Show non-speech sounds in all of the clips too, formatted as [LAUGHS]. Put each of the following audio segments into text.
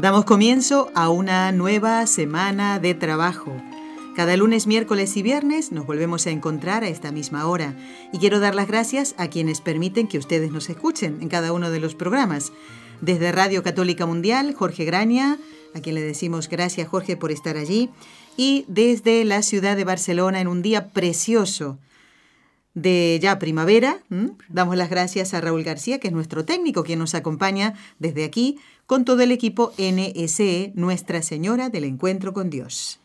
Damos comienzo a una nueva semana de trabajo. Cada lunes, miércoles y viernes nos volvemos a encontrar a esta misma hora y quiero dar las gracias a quienes permiten que ustedes nos escuchen en cada uno de los programas. Desde Radio Católica Mundial, Jorge Graña, a quien le decimos gracias Jorge por estar allí, y desde la ciudad de Barcelona en un día precioso de ya primavera. Damos las gracias a Raúl García, que es nuestro técnico, quien nos acompaña desde aquí con todo el equipo NSE, Nuestra Señora del Encuentro con Dios.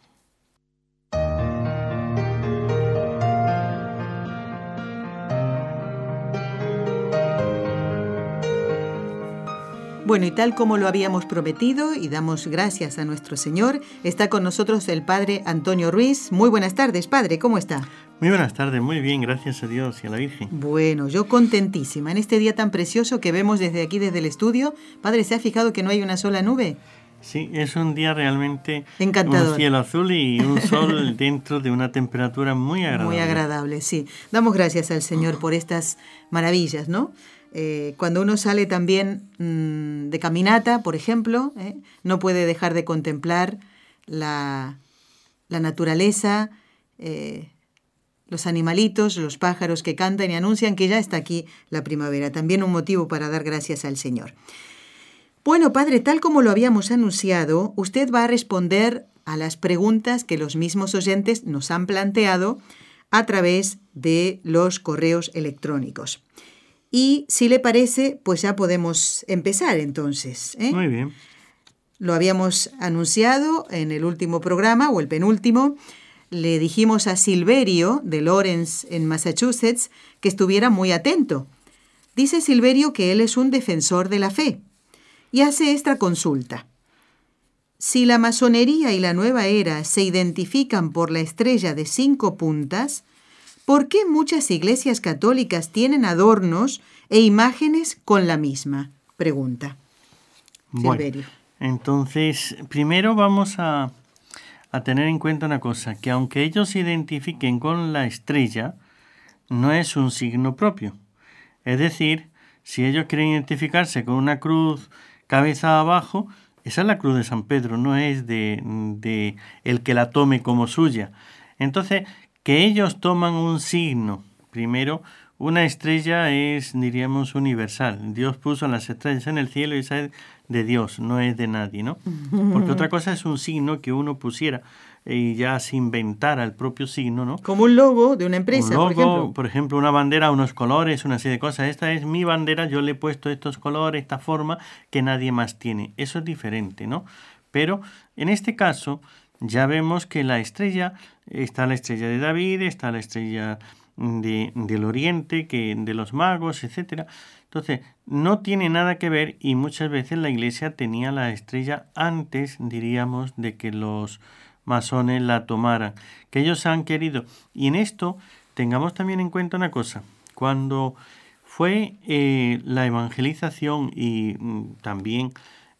Bueno, y tal como lo habíamos prometido y damos gracias a nuestro Señor, está con nosotros el Padre Antonio Ruiz. Muy buenas tardes, Padre, ¿cómo está? Muy buenas tardes, muy bien, gracias a Dios y a la Virgen. Bueno, yo contentísima en este día tan precioso que vemos desde aquí, desde el estudio. Padre, ¿se ha fijado que no hay una sola nube? Sí, es un día realmente encantador. Un cielo azul y un sol [LAUGHS] dentro de una temperatura muy agradable. Muy agradable, sí. Damos gracias al Señor por estas maravillas, ¿no? Eh, cuando uno sale también mm, de caminata, por ejemplo, ¿eh? no puede dejar de contemplar la, naturaleza, eh, los animalitos, los pájaros que cantan y anuncian que ya está aquí la primavera. También un motivo para dar gracias al Señor. Bueno, Padre, tal como lo habíamos anunciado, usted va a responder a las preguntas que los mismos oyentes nos han planteado a través de los correos electrónicos. Y si le parece, pues ya podemos empezar entonces. ¿eh? Muy bien. Lo habíamos anunciado en el último programa o el penúltimo. Le dijimos a Silverio de Lawrence en Massachusetts que estuviera muy atento. Dice Silverio que él es un defensor de la fe y hace esta consulta. Si la masonería y la nueva era se identifican por la estrella de cinco puntas, ¿Por qué muchas iglesias católicas tienen adornos e imágenes con la misma? Pregunta. Silverio. entonces, primero vamos a, a tener en cuenta una cosa, que aunque ellos se identifiquen con la estrella, no es un signo propio. Es decir, si ellos quieren identificarse con una cruz cabeza abajo, esa es la cruz de San Pedro, no es de, de el que la tome como suya. Entonces, que ellos toman un signo. Primero, una estrella es, diríamos, universal. Dios puso las estrellas en el cielo y esa es de Dios, no es de nadie, ¿no? [LAUGHS] Porque otra cosa es un signo que uno pusiera y ya se inventara el propio signo, ¿no? Como un logo de una empresa, por ejemplo. Por ejemplo, una bandera, unos colores, una serie de cosas. Esta es mi bandera, yo le he puesto estos colores, esta forma que nadie más tiene. Eso es diferente, ¿no? Pero en este caso, ya vemos que la estrella, está la estrella de David, está la estrella de, del Oriente, que, de los magos, etc. Entonces, no tiene nada que ver y muchas veces la iglesia tenía la estrella antes, diríamos, de que los masones la tomaran, que ellos han querido. Y en esto tengamos también en cuenta una cosa, cuando fue eh, la evangelización y mm, también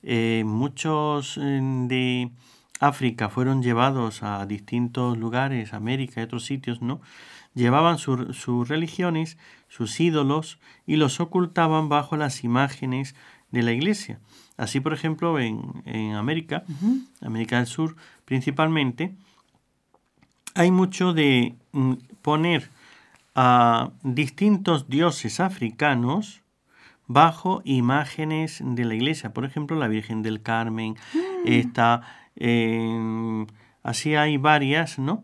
eh, muchos eh, de África fueron llevados a distintos lugares, América y otros sitios, ¿no? Llevaban sus religiones, sus ídolos y los ocultaban bajo las imágenes de la iglesia. Así, por ejemplo, en, América, América del Sur principalmente, hay mucho de mm, poner a distintos dioses africanos bajo imágenes de la iglesia. Por ejemplo, la Virgen del Carmen, mm. está así hay varias, ¿no?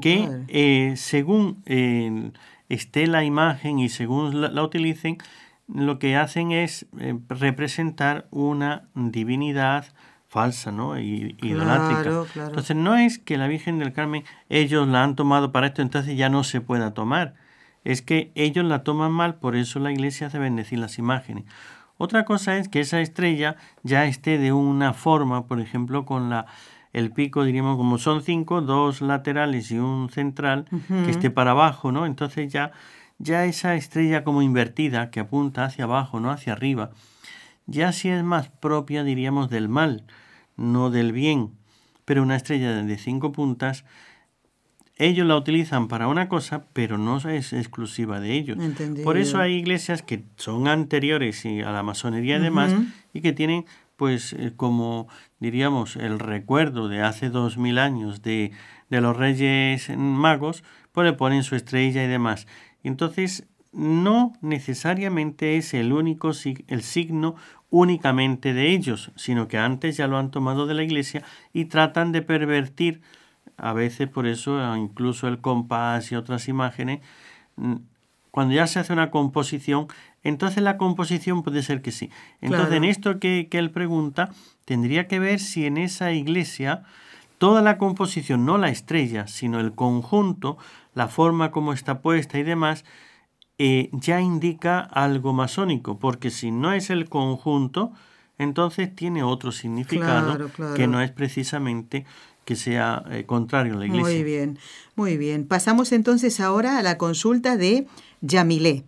Que eh, según eh, esté la imagen y según la, utilicen, lo que hacen es eh, representar una divinidad falsa, ¿no? Y, idolátrica. Entonces no es que la Virgen del Carmen ellos la han tomado para esto, entonces ya no se pueda tomar. Es que ellos la toman mal, por eso la iglesia hace bendecir las imágenes. Otra cosa es que esa estrella ya esté de una forma, por ejemplo, con la el pico, diríamos, como son cinco, dos laterales y un central, que esté para abajo, ¿no? Entonces ya, ya esa estrella como invertida, que apunta hacia abajo, no hacia arriba, ya sí es más propia, diríamos, del mal, no del bien. Pero una estrella de cinco puntas, ellos la utilizan para una cosa, pero no es exclusiva de ellos. Por eso hay iglesias que son anteriores a la masonería y demás, y que tienen pues eh, como diríamos el recuerdo de hace dos mil años de, de los reyes magos, pues le ponen su estrella y demás. Entonces, no necesariamente es el único el signo únicamente de ellos, sino que antes ya lo han tomado de la iglesia y tratan de pervertir, a veces por eso incluso el compás y otras imágenes, cuando ya se hace una composición, entonces la composición puede ser que sí. Entonces en esto que, él pregunta, tendría que ver si en esa iglesia toda la composición, no la estrella, sino el conjunto, la forma como está puesta y demás, eh, ya indica algo masónico, porque si no es el conjunto, entonces tiene otro significado que no es precisamente que sea eh, contrario a la iglesia. Muy bien, muy bien. Pasamos entonces ahora a la consulta de Yamilé.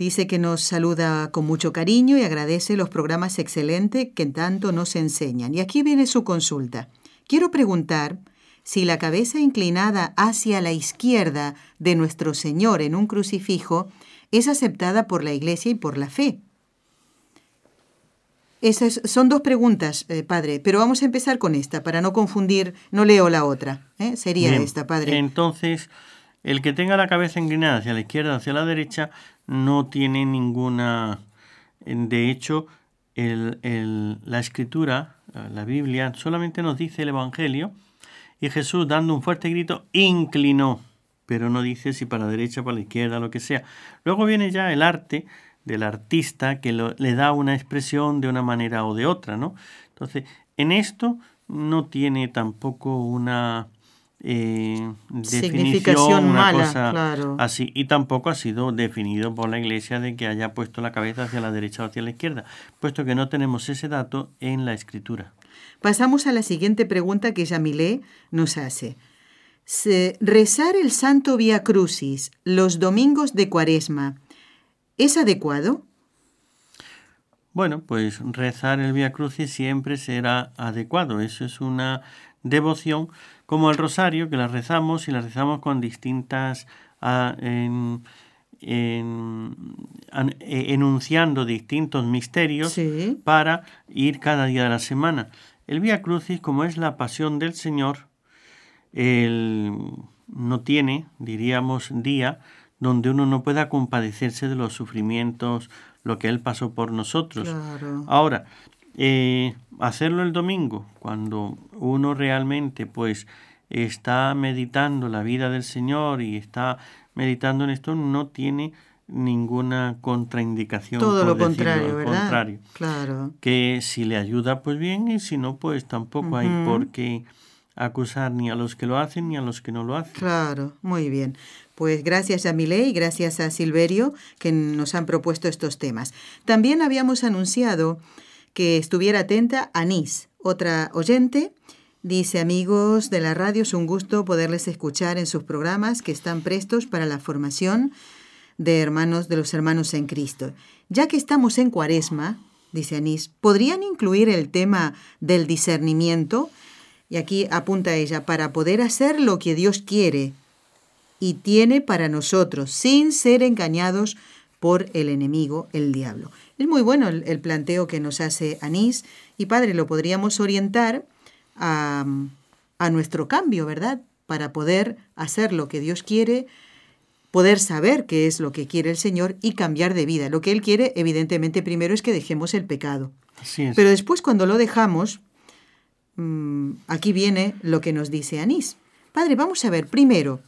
Dice que nos saluda con mucho cariño y agradece los programas excelentes que tanto nos enseñan. Y aquí viene su consulta. Quiero preguntar si la cabeza inclinada hacia la izquierda de nuestro Señor en un crucifijo es aceptada por la Iglesia y por la fe. Esas son dos preguntas, eh, padre, pero vamos a empezar con esta para no confundir, no leo la otra. ¿eh? Sería esta, padre. Entonces, el que tenga la cabeza inclinada hacia la izquierda o hacia la derecha no tiene ninguna... De hecho, la escritura, la Biblia, solamente nos dice el Evangelio y Jesús dando un fuerte grito inclinó, pero no dice si para la derecha, para la izquierda, lo que sea. Luego viene ya el arte del artista que le da una expresión de una manera o de otra, ¿no? Entonces, en esto no tiene tampoco una eh, definición, una cosa así. Y tampoco ha sido definido por la Iglesia de que haya puesto la cabeza hacia la derecha o hacia la izquierda, puesto que no tenemos ese dato en la Escritura. Pasamos a la siguiente pregunta que Yamilé nos hace. ¿Rezar el Santo Vía Crucis los domingos de Cuaresma es adecuado? Bueno, pues rezar el Vía Crucis siempre será adecuado. Eso es una devoción como el rosario, que la rezamos y la rezamos con distintas... Ah, en, enunciando distintos misterios para ir cada día de la semana. El Vía Crucis, como es la pasión del Señor, no tiene, diríamos, día donde uno no pueda compadecerse de los sufrimientos, lo que Él pasó por nosotros. Ahora, eh, hacerlo el domingo, cuando uno realmente pues está meditando la vida del Señor y está meditando en esto, no tiene ninguna contraindicación. Todo lo contrario, ¿verdad? Contrario. Claro. Que si le ayuda, pues bien, y si no, pues tampoco hay por qué acusar ni a los que lo hacen ni a los que no lo hacen. Claro, muy bien. Pues gracias a Milé y gracias a Silverio que nos han propuesto estos temas. También habíamos anunciado que estuviera atenta Anís, otra oyente. Dice, amigos de la radio, es un gusto poderles escuchar en sus programas que están prestos para la formación de hermanos de los hermanos en Cristo. Ya que estamos en Cuaresma, dice Anís, ¿podrían incluir el tema del discernimiento? Y aquí apunta ella, para poder hacer lo que Dios quiere y tiene para nosotros, sin ser engañados por el enemigo, el diablo. Es muy bueno el, planteo que nos hace Anís y Padre, lo podríamos orientar a, a nuestro cambio, ¿verdad? Para poder hacer lo que Dios quiere, poder saber qué es lo que quiere el Señor y cambiar de vida. Lo que Él quiere, evidentemente, primero es que dejemos el pecado. Pero después, cuando lo dejamos, mm, aquí viene lo que nos dice Anís. Padre, vamos a ver, primero,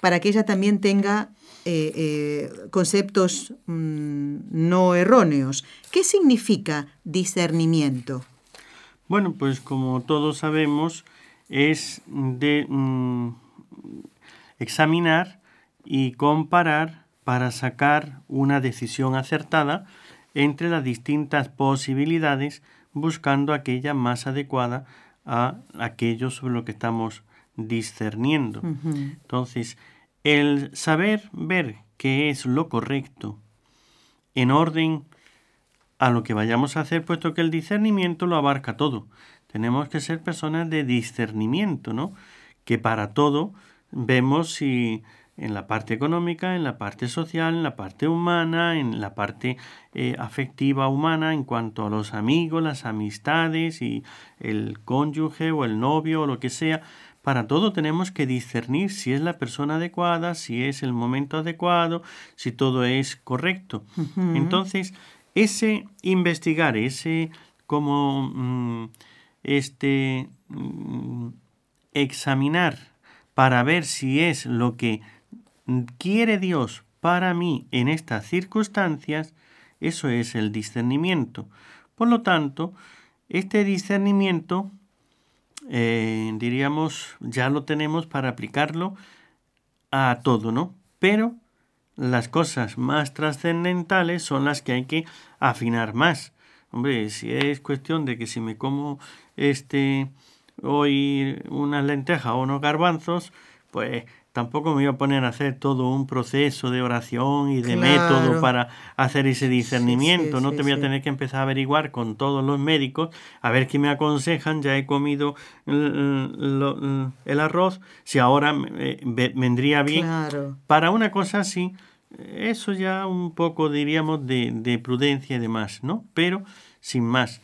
para que ella también tenga eh, eh, conceptos mm, no erróneos. ¿Qué significa discernimiento? Bueno, pues como todos sabemos, es de mm, examinar y comparar para sacar una decisión acertada entre las distintas posibilidades, buscando aquella más adecuada a aquello sobre lo que estamos discerniendo. Entonces, el saber ver qué es lo correcto en orden a lo que vayamos a hacer, puesto que el discernimiento lo abarca todo. Tenemos que ser personas de discernimiento, ¿no? Que para todo vemos si en la parte económica, en la parte social, en la parte humana, en la parte eh, afectiva humana, en cuanto a los amigos, las amistades y el cónyuge o el novio o lo que sea. Para todo tenemos que discernir si es la persona adecuada, si es el momento adecuado, si todo es correcto. Entonces, ese investigar, ese como mm, este mm, examinar para ver si es lo que quiere Dios para mí en estas circunstancias, eso es el discernimiento. Por lo tanto, este discernimiento, eh, diríamos, ya lo tenemos para aplicarlo a todo, ¿no? Pero las cosas más trascendentales son las que hay que afinar más. Hombre, si es cuestión de que si me como este hoy una lenteja o unos garbanzos, pues tampoco me voy a poner a hacer todo un proceso de oración y de método para hacer ese discernimiento. no te voy a tener que empezar a averiguar con todos los médicos a ver qué me aconsejan. Ya he comido el, arroz, si ahora eh, vendría bien. Para una cosa así, eso ya un poco diríamos de, de prudencia y demás, ¿no? Pero sin más.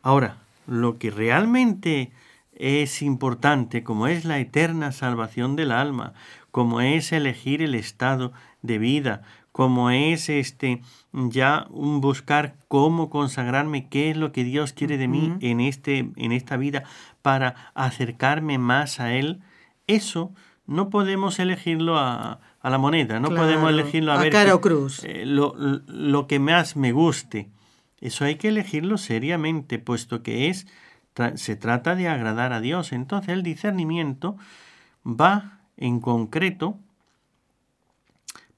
Ahora, lo que realmente es importante, como es la eterna salvación del alma, como es elegir el estado de vida, como es este ya un buscar cómo consagrarme, qué es lo que Dios quiere de mí en este en esta vida para acercarme más a él, eso no podemos elegirlo a, a la moneda, no podemos elegirlo a, ver cara o cruz. Eh, lo, lo que más me guste. Eso hay que elegirlo seriamente, puesto que es se trata de agradar a Dios. Entonces el discernimiento va en concreto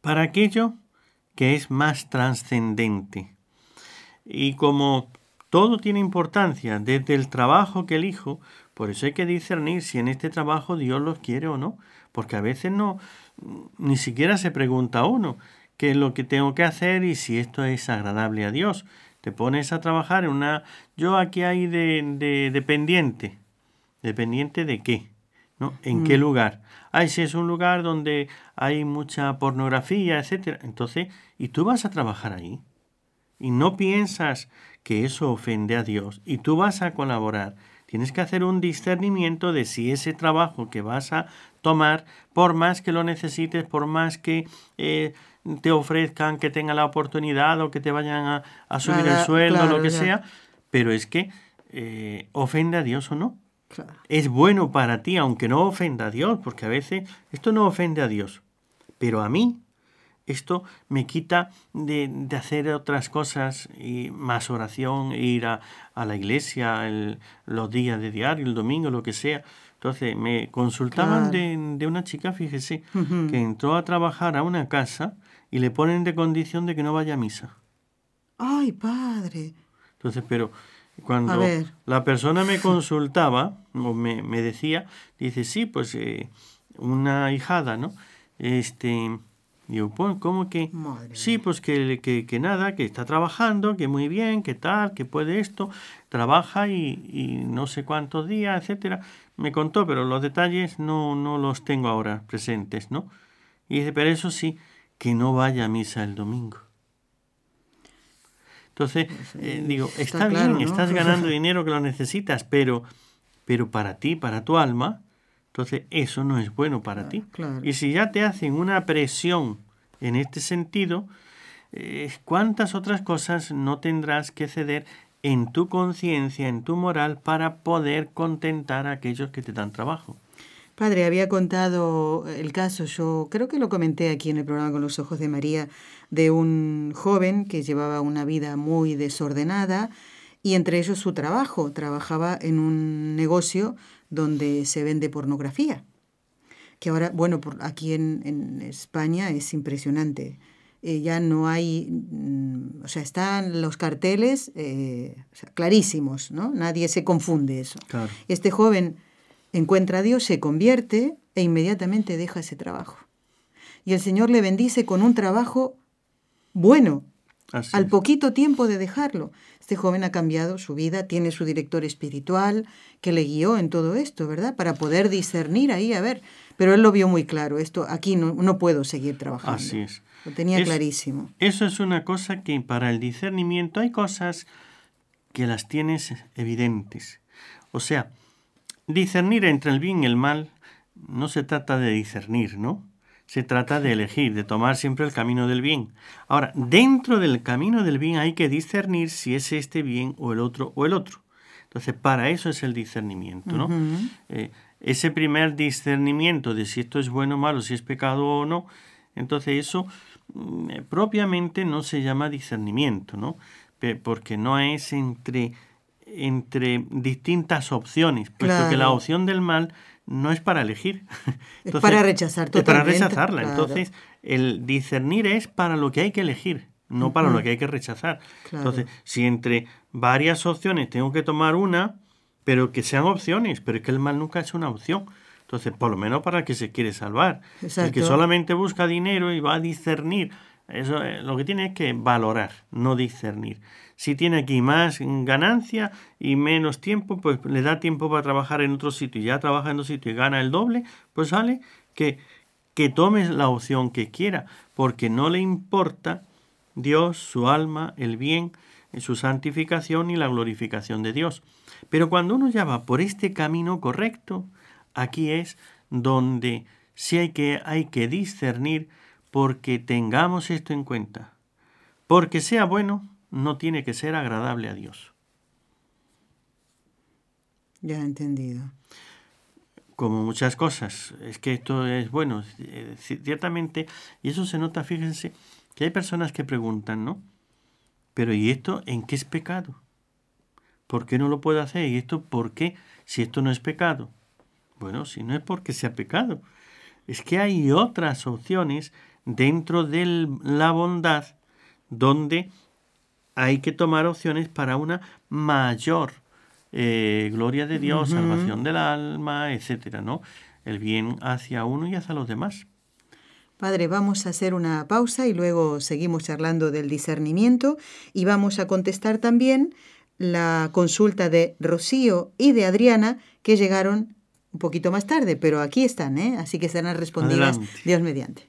para aquello que es más trascendente. Y como todo tiene importancia, desde el trabajo que elijo, por eso hay que discernir si en este trabajo Dios los quiere o no, porque a veces no, ni siquiera se pregunta a uno qué es lo que tengo que hacer y si esto es agradable a Dios. Te pones a trabajar en una... Yo aquí hay de, de dependiente. ¿Dependiente de qué? ¿No? ¿En qué mm. lugar? Ay, si es un lugar donde hay mucha pornografía, etcétera. Entonces, ¿y tú vas a trabajar ahí? Y no piensas que eso ofende a Dios y tú vas a colaborar. Tienes que hacer un discernimiento de si ese trabajo que vas a tomar, por más que lo necesites, por más que eh, te ofrezcan que tenga la oportunidad o que te vayan a, subir el sueldo, lo que sea, pero es que eh, ofende a Dios o no. Es bueno para ti, aunque no ofenda a Dios, porque a veces esto no ofende a Dios, pero a mí esto me quita de, de hacer otras cosas, y más oración, ir a, a la iglesia los días de diario, el domingo, lo que sea. Entonces me consultaban de, de, una chica, fíjese, que entró a trabajar a una casa y le ponen de condición de que no vaya a misa. ¡Ay, padre! Entonces, pero cuando la persona me [LAUGHS] consultaba o me, me decía, dice, sí, pues eh, una hijada, ¿no? Este, digo, pues, ¿cómo que? sí, pues que, que, que, nada, que está trabajando, que muy bien, que tal, que puede esto, trabaja y, y no sé cuántos días, etcétera. Me contó, pero los detalles no, no los tengo ahora presentes, ¿no? Y dice, pero eso sí, que no vaya a misa el domingo. Entonces, eh, digo, está, bien, estás [LAUGHS] ganando dinero que lo necesitas, pero, pero para ti, para tu alma, entonces eso no es bueno para ti. Y si ya te hacen una presión en este sentido, eh, ¿cuántas otras cosas no tendrás que ceder en tu conciencia, en tu moral, para poder contentar a aquellos que te dan trabajo? Padre, había contado el caso, yo creo que lo comenté aquí en el programa con los ojos de María, de un joven que llevaba una vida muy desordenada y entre ellos su trabajo. Trabajaba en un negocio donde se vende pornografía, que ahora, bueno, por aquí en, en España es impresionante. Eh, ya no hay mm, o sea, están los carteles eh, clarísimos, ¿no? Nadie se confunde eso. Este joven encuentra a Dios, se convierte e inmediatamente deja ese trabajo. Y el Señor le bendice con un trabajo bueno, al poquito tiempo de dejarlo. Este joven ha cambiado su vida, tiene su director espiritual que le guió en todo esto, ¿verdad? Para poder discernir ahí, a ver. Pero él lo vio muy claro, esto aquí no, no puedo seguir trabajando. Así es. Lo tenía clarísimo. Eso es una cosa que para el discernimiento hay cosas que las tienes evidentes. O sea, discernir entre el bien y el mal no se trata de discernir, ¿no? Se trata de elegir, de tomar siempre el camino del bien. Ahora, dentro del camino del bien hay que discernir si es este bien o el otro o el otro. Entonces, para eso es el discernimiento, ¿no? Eh, ese primer discernimiento de si esto es bueno o malo, si es pecado o no, entonces eso mm, eh, propiamente no se llama discernimiento, ¿no? Porque no es entre, entre distintas opciones, puesto que la opción del mal no es para elegir. [LAUGHS] es para rechazar totalmente. Es para rechazarla. Entonces, el discernir es para lo que hay que elegir, no para lo que hay que rechazar. Entonces, si entre varias opciones tengo que tomar una, pero que sean opciones, pero es que el mal nunca es una opción. Entonces, por lo menos para el que se quiere salvar. El que solamente busca dinero y va a discernir, eso eh, lo que tiene es que valorar, no discernir. Si tiene aquí más ganancia y menos tiempo, pues le da tiempo para trabajar en otro sitio y ya trabaja en otro sitio y gana el doble, pues sale que, que tome la opción que quiera, porque no le importa Dios, su alma, el bien, su santificación y la glorificación de Dios. Pero cuando uno ya va por este camino correcto, aquí es donde sí hay que, hay que discernir porque tengamos esto en cuenta. Porque sea bueno, no tiene que ser agradable a Dios. Ya he entendido. Como muchas cosas. Es que esto es bueno, eh, ciertamente, y eso se nota, fíjense, que hay personas que preguntan, ¿no? Pero ¿y esto en qué es pecado? ¿Por qué no lo puedo hacer? ¿Y esto por qué? Si esto no es pecado. Bueno, si no es porque sea pecado. Es que hay otras opciones dentro de la bondad donde hay que tomar opciones para una mayor eh, gloria de Dios, salvación del alma, etcétera, ¿no? El bien hacia uno y hacia los demás. Padre, vamos a hacer una pausa y luego seguimos charlando del discernimiento y vamos a contestar también la consulta de Rocío y de Adriana que llegaron un poquito más tarde, pero aquí están, ¿eh? así que serán respondidas Dios mediante.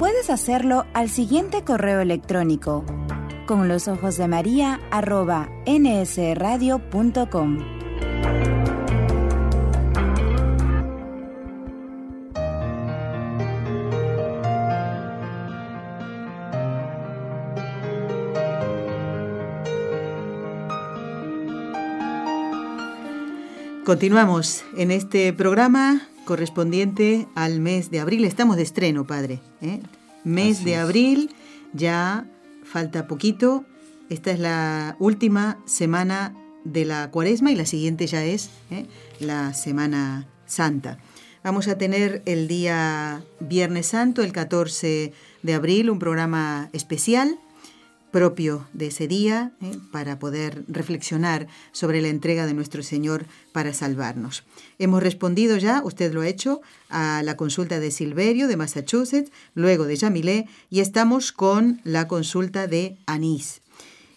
Puedes hacerlo al siguiente correo electrónico con los ojos de María arroba nsradio.com. Continuamos en este programa correspondiente al mes de abril. Estamos de estreno, padre. ¿Eh? Mes de abril, ya falta poquito. Esta es la última semana de la cuaresma y la siguiente ya es ¿eh? la Semana Santa. Vamos a tener el día Viernes Santo, el 14 de abril, un programa especial propio de ese día ¿eh? para poder reflexionar sobre la entrega de nuestro Señor para salvarnos. Hemos respondido ya, usted lo ha hecho, a la consulta de Silverio de Massachusetts, luego de Jamilé y estamos con la consulta de Anís.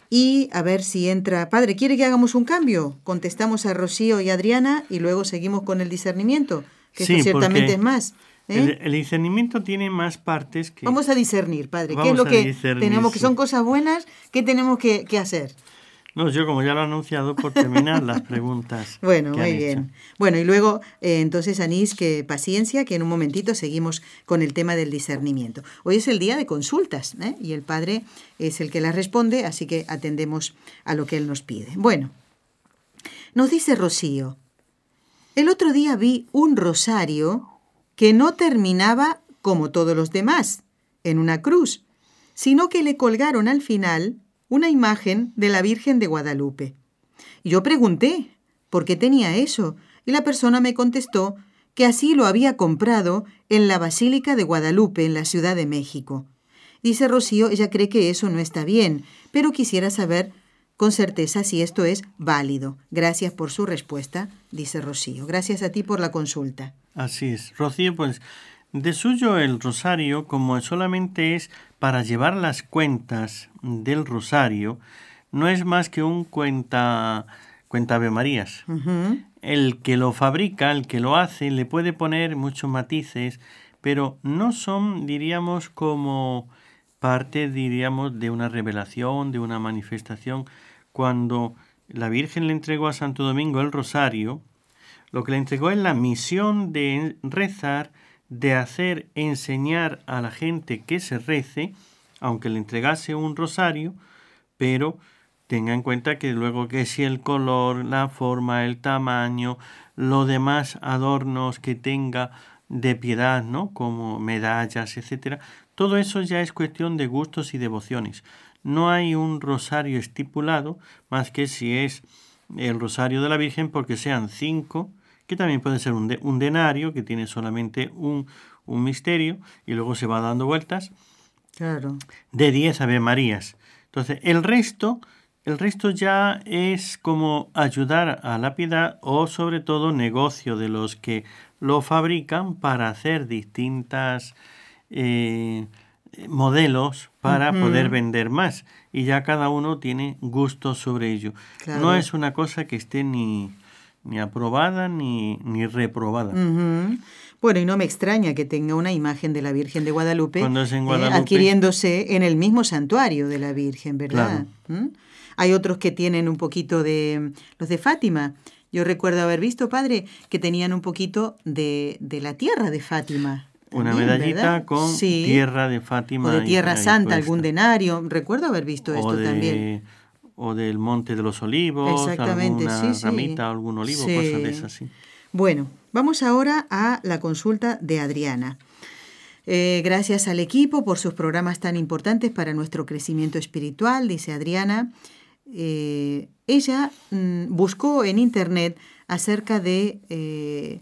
Y a ver si entra. Padre, ¿quiere que hagamos un cambio? Contestamos a Rocío y Adriana y luego seguimos con el discernimiento, que ciertamente es más. ¿Eh? El, discernimiento tiene más partes que... Vamos a discernir, padre. ¿Qué es lo que tenemos que son cosas buenas? ¿Qué tenemos que, hacer? No, yo como ya lo he anunciado, por terminar las [LAUGHS] preguntas. Bueno, que muy han bien. hecho. Bueno, y luego, eh, entonces, Anís, que paciencia, que en un momentito seguimos con el tema del discernimiento. Hoy es el día de consultas, ¿eh? y el Padre es el que las responde, así que atendemos a lo que Él nos pide. Bueno, nos dice Rocío, el otro día vi un rosario que no terminaba como todos los demás, en una cruz, sino que le colgaron al final una imagen de la Virgen de Guadalupe. Yo pregunté por qué tenía eso, y la persona me contestó que así lo había comprado en la Basílica de Guadalupe, en la Ciudad de México. Dice Rocío, ella cree que eso no está bien, pero quisiera saber con certeza si esto es válido. Gracias por su respuesta, dice Rocío. Gracias a ti por la consulta. Así es. Rocío, pues de suyo el rosario, como solamente es para llevar las cuentas del rosario, no es más que un cuenta, cuenta Ave Marías. El que lo fabrica, el que lo hace, le puede poner muchos matices, pero no son, diríamos, como parte, diríamos, de una revelación, de una manifestación. Cuando la Virgen le entregó a Santo Domingo el rosario, lo que le entregó es la misión de rezar, de hacer enseñar a la gente que se rece, aunque le entregase un rosario, pero tenga en cuenta que luego que si el color, la forma, el tamaño, los demás adornos que tenga de piedad, ¿no? Como medallas, etcétera, todo eso ya es cuestión de gustos y devociones. No hay un rosario estipulado, más que si es el rosario de la Virgen, porque sean cinco, que también puede ser un, de- un denario, que tiene solamente un, un misterio, y luego se va dando vueltas, Claro. de 10 Ave Marías. Entonces, el resto, el resto ya es como ayudar a la piedad o sobre todo negocio de los que lo fabrican para hacer distintas eh, modelos para poder vender más. Y ya cada uno tiene gusto sobre ello. Claro. No es una cosa que esté ni, ni aprobada ni, ni reprobada. Bueno, y no me extraña que tenga una imagen de la Virgen de Guadalupe, eh, adquiriéndose en el mismo santuario de la Virgen, ¿verdad? ¿Mm? Hay otros que tienen un poquito de los de Fátima. Yo recuerdo haber visto, padre, que tenían un poquito de, de la tierra de Fátima. Una también, medallita ¿verdad? con Sí. tierra de Fátima. O de Tierra Santa, algún denario. Recuerdo haber visto esto de, también. o del Monte de los Olivos, Exactamente, alguna sí, sí. ramita, algún olivo, cosas de esas, sí. Bueno, vamos ahora a la consulta de Adriana. Eh, gracias al equipo por sus programas tan importantes para nuestro crecimiento espiritual, dice Adriana. Eh, ella mm, buscó en internet acerca de eh,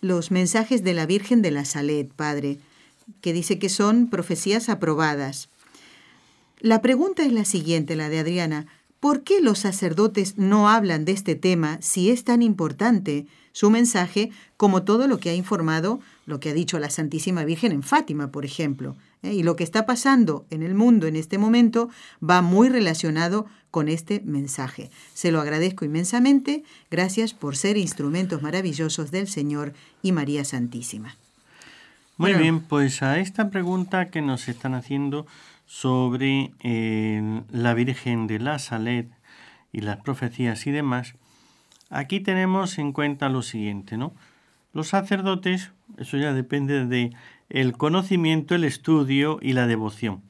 los mensajes de la Virgen de la Salet, Padre, que dice que son profecías aprobadas. La pregunta es la siguiente, la de Adriana. ¿Por qué los sacerdotes no hablan de este tema si es tan importante su mensaje como todo lo que ha informado, lo que ha dicho la Santísima Virgen en Fátima, por ejemplo? ¿Eh? Y lo que está pasando en el mundo en este momento va muy relacionado con este mensaje. Se lo agradezco inmensamente. Gracias por ser instrumentos maravillosos del Señor y María Santísima. Muy Bueno. bien, pues a esta pregunta que nos están haciendo sobre eh, la Virgen de la Salet y las profecías y demás, aquí tenemos en cuenta lo siguiente, ¿no? Los sacerdotes, eso ya depende de el conocimiento, el estudio y la devoción.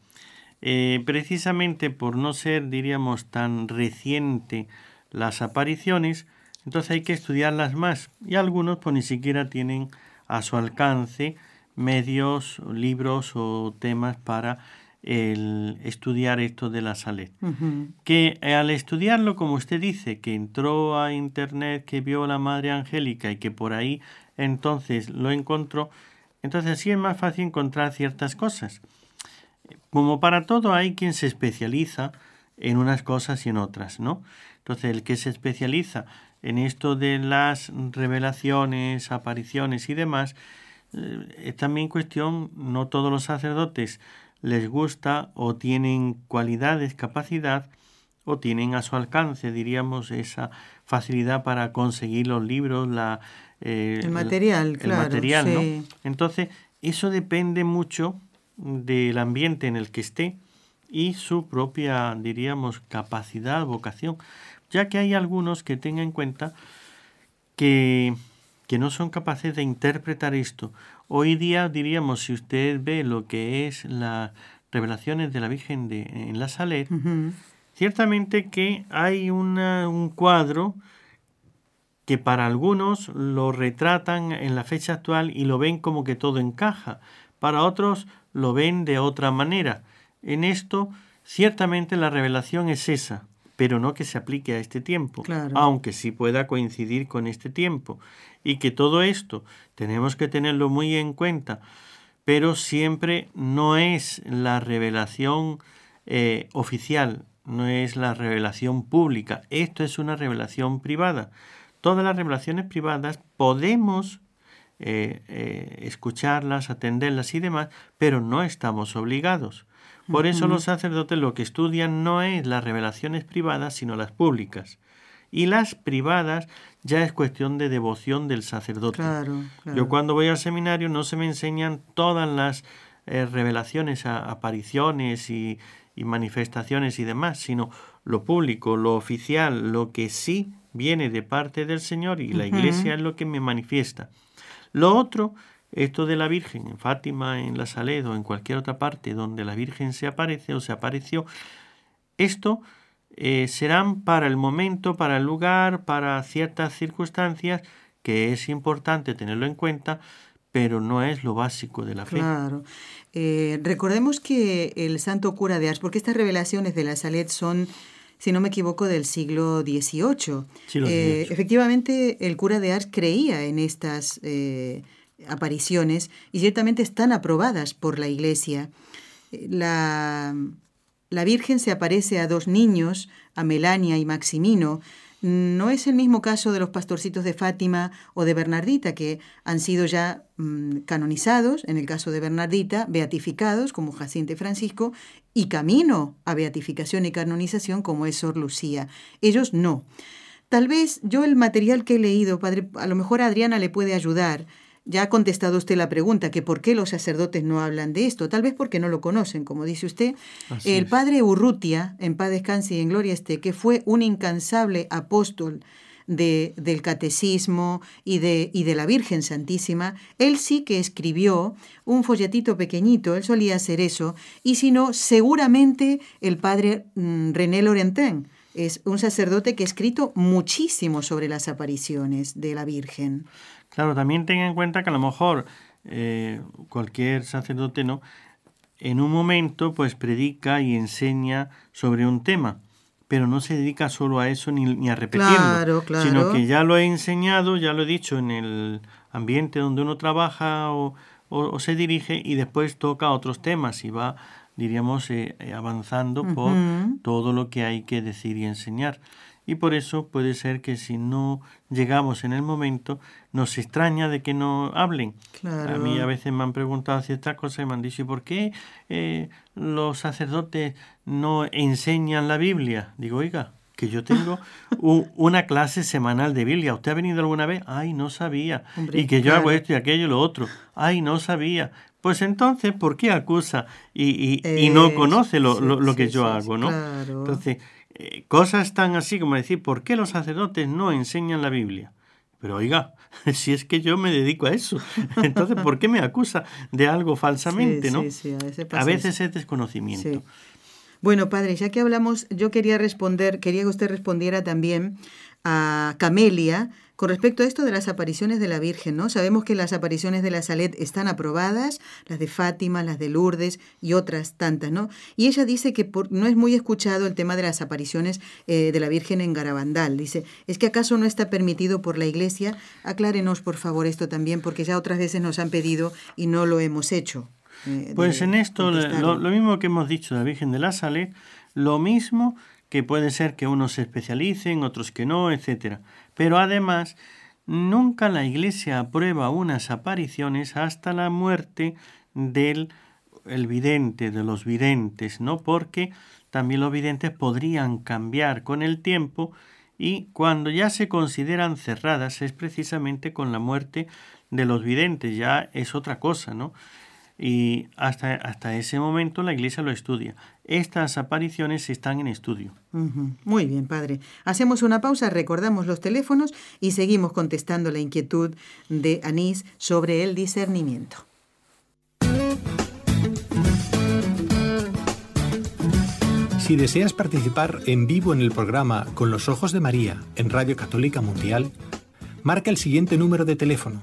Eh, precisamente por no ser, diríamos, tan reciente las apariciones, entonces hay que estudiarlas más. Y algunos pues ni siquiera tienen a su alcance medios, libros o temas para el estudiar esto de la Salet. Que al estudiarlo, como usted dice, que entró a internet, que vio a la Madre Angélica y que por ahí entonces lo encontró, entonces así es más fácil encontrar ciertas cosas. Como para todo hay quien se especializa en unas cosas y en otras, ¿no? Entonces el que se especializa en esto de las revelaciones, apariciones y demás, eh, es también cuestión, no todos los sacerdotes les gusta o tienen cualidades, capacidad o tienen a su alcance, diríamos, esa facilidad para conseguir los libros, la, eh, El material, el claro, material, sí. ¿no? Entonces, eso depende mucho del ambiente en el que esté y su propia, diríamos, capacidad, vocación, ya que hay algunos que tengan en cuenta que, que no son capaces de interpretar esto. Hoy día, diríamos, si usted ve lo que es las revelaciones de la Virgen de, en la Salet, ciertamente que hay un cuadro que para algunos lo retratan en la fecha actual y lo ven como que todo encaja, para otros lo ven de otra manera. En esto, ciertamente la revelación es esa, pero no que se aplique a este tiempo, aunque sí pueda coincidir con este tiempo. Y que todo esto tenemos que tenerlo muy en cuenta, pero siempre no es la revelación eh, oficial, no es la revelación pública, esto es una revelación privada todas las revelaciones privadas podemos eh, eh, escucharlas, atenderlas y demás, pero no estamos obligados. Por eso los sacerdotes lo que estudian no es las revelaciones privadas, sino las públicas. Y las privadas ya es cuestión de devoción del sacerdote. Yo cuando voy al seminario no se me enseñan todas las eh, revelaciones, apariciones y, y manifestaciones y demás, sino lo público, lo oficial, lo que sí viene de parte del Señor y la iglesia es lo que me manifiesta. Lo otro, esto de la Virgen en Fátima, en la Saled o en cualquier otra parte donde la Virgen se aparece o se apareció, esto eh, serán para el momento, para el lugar, para ciertas circunstancias que es importante tenerlo en cuenta, pero no es lo básico de la fe. Claro. Eh, recordemos que el santo cura de Ars, porque estas revelaciones de la Salet son si no me equivoco, del siglo XVIII. Eh, efectivamente, el cura de Ars creía en estas eh, apariciones y ciertamente están aprobadas por la Iglesia. La, la Virgen se aparece a dos niños, a Melania y Maximino, no es el mismo caso de los pastorcitos de Fátima o de Bernardita, que han sido ya mm, canonizados, en el caso de Bernardita, beatificados como Jacinto y Francisco, y camino a beatificación y canonización como es Sor Lucía. Ellos no. Tal vez yo el material que he leído, padre, a lo mejor Adriana le puede ayudar, ya ha contestado usted la pregunta, que por qué los sacerdotes no hablan de esto, tal vez porque no lo conocen, como dice usted. el padre Urrutia, en paz descanse y en gloria esté, que fue un incansable apóstol de, del catecismo y de, y de la Virgen Santísima, él sí que escribió un folletito pequeñito, él solía hacer eso, y si no, seguramente el padre mm, René Laurentin, es un sacerdote que ha escrito muchísimo sobre las apariciones de la Virgen. Claro, también tenga en cuenta que a lo mejor eh, cualquier sacerdote, ¿no? En un momento, pues predica y enseña sobre un tema, pero no se dedica solo a eso ni, a repetirlo, sino que ya lo he enseñado, ya lo he dicho en el ambiente donde uno trabaja o, se dirige y después toca otros temas y va, diríamos, eh, eh, avanzando por todo lo que hay que decir y enseñar y por eso puede ser que si no llegamos en el momento nos extraña de que no hablen. A mí a veces me han preguntado ciertas cosas y me han dicho, ¿y por qué eh, los sacerdotes no enseñan la Biblia? Digo, oiga, que yo tengo [LAUGHS] una clase semanal de Biblia. ¿Usted ha venido alguna vez? Ay, no sabía. y que yo hago esto y aquello y lo otro. Ay, no sabía. Pues entonces, ¿por qué acusa y, y, no conoce lo, lo, que yo hago? ¿no? Entonces, eh, cosas tan así como decir, ¿por qué los sacerdotes no enseñan la Biblia? Pero oiga, [LAUGHS] si es que yo me dedico a eso, [LAUGHS] entonces ¿por qué me acusa de algo falsamente, no? a, veces es desconocimiento. Bueno, padre, ya que hablamos, yo quería responder, quería que usted respondiera también a Camelia con respecto a esto de las apariciones de la Virgen, ¿no? Sabemos que las apariciones de la Salet están aprobadas, las de Fátima, las de Lourdes y otras tantas, ¿no? Y ella dice que no es muy escuchado el tema de las apariciones eh, de la Virgen en Garabandal. Dice, ¿es que acaso no está permitido por la Iglesia? Aclárenos, por favor, esto también, porque ya otras veces nos han pedido y no lo hemos hecho. Eh, pues en esto, lo, lo, mismo que hemos dicho de la Virgen de la Salet, lo mismo que puede ser que unos se especialicen, otros que no, etcétera. Pero además, nunca la Iglesia aprueba unas apariciones hasta la muerte del el vidente, de los videntes, ¿no? Porque también los videntes podrían cambiar con el tiempo y cuando ya se consideran cerradas es precisamente con la muerte de los videntes, ya es otra cosa, ¿no? Y hasta, hasta ese momento la iglesia lo estudia. Estas apariciones están en estudio. Muy bien, padre. Hacemos una pausa, recordamos los teléfonos y seguimos contestando la inquietud de Anís sobre el discernimiento. Si deseas participar en vivo en el programa Con los Ojos de María en Radio Católica Mundial, marca el siguiente número de teléfono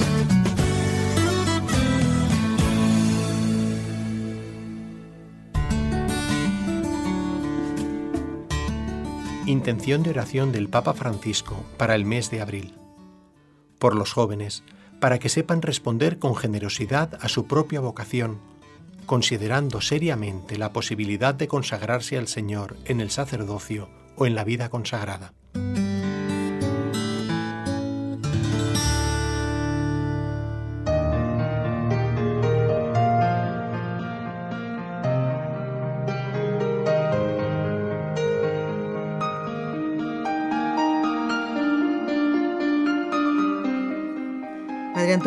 Intención de oración del Papa Francisco para el mes de abril. Por los jóvenes, para que sepan responder con generosidad a su propia vocación, considerando seriamente la posibilidad de consagrarse al Señor en el sacerdocio o en la vida consagrada.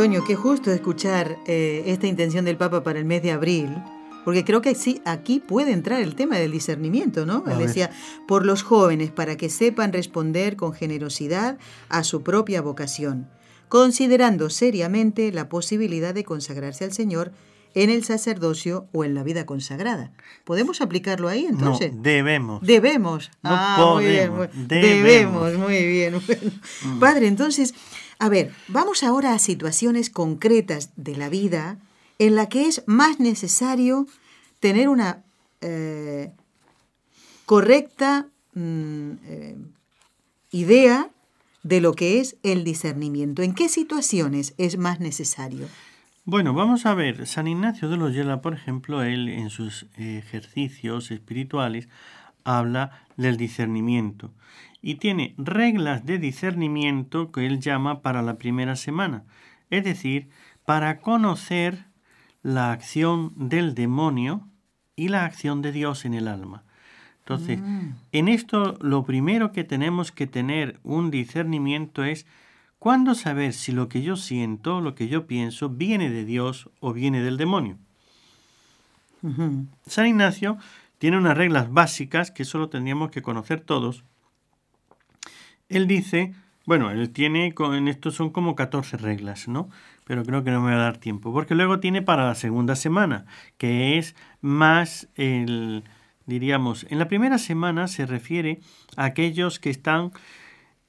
Antonio, qué justo escuchar eh, esta intención del Papa para el mes de abril, porque creo que sí, aquí puede entrar el tema del discernimiento, ¿no? Él decía, por los jóvenes, para que sepan responder con generosidad a su propia vocación, considerando seriamente la posibilidad de consagrarse al Señor en el sacerdocio o en la vida consagrada. ¿Podemos aplicarlo ahí entonces? No, debemos. Debemos. No ah, podemos. Muy bien, debemos. muy bien. [LAUGHS] Mm. Padre, entonces, a ver, vamos ahora a situaciones concretas de la vida en la que es más necesario tener una eh, correcta mm, eh, idea de lo que es el discernimiento. ¿En qué situaciones es más necesario? Bueno, vamos a ver, San Ignacio de Loyola, por ejemplo, él en sus ejercicios espirituales habla del discernimiento y tiene reglas de discernimiento que él llama para la primera semana, es decir, para conocer la acción del demonio y la acción de Dios en el alma. Entonces, mm. en esto lo primero que tenemos que tener un discernimiento es ¿Cuándo saber si lo que yo siento, lo que yo pienso, viene de Dios o viene del demonio? San Ignacio tiene unas reglas básicas que solo tendríamos que conocer todos. Él dice, bueno, él tiene, en esto son como 14 reglas, ¿no? Pero creo que no me va a dar tiempo, porque luego tiene para la segunda semana, que es más el, diríamos, en la primera semana se refiere a aquellos que están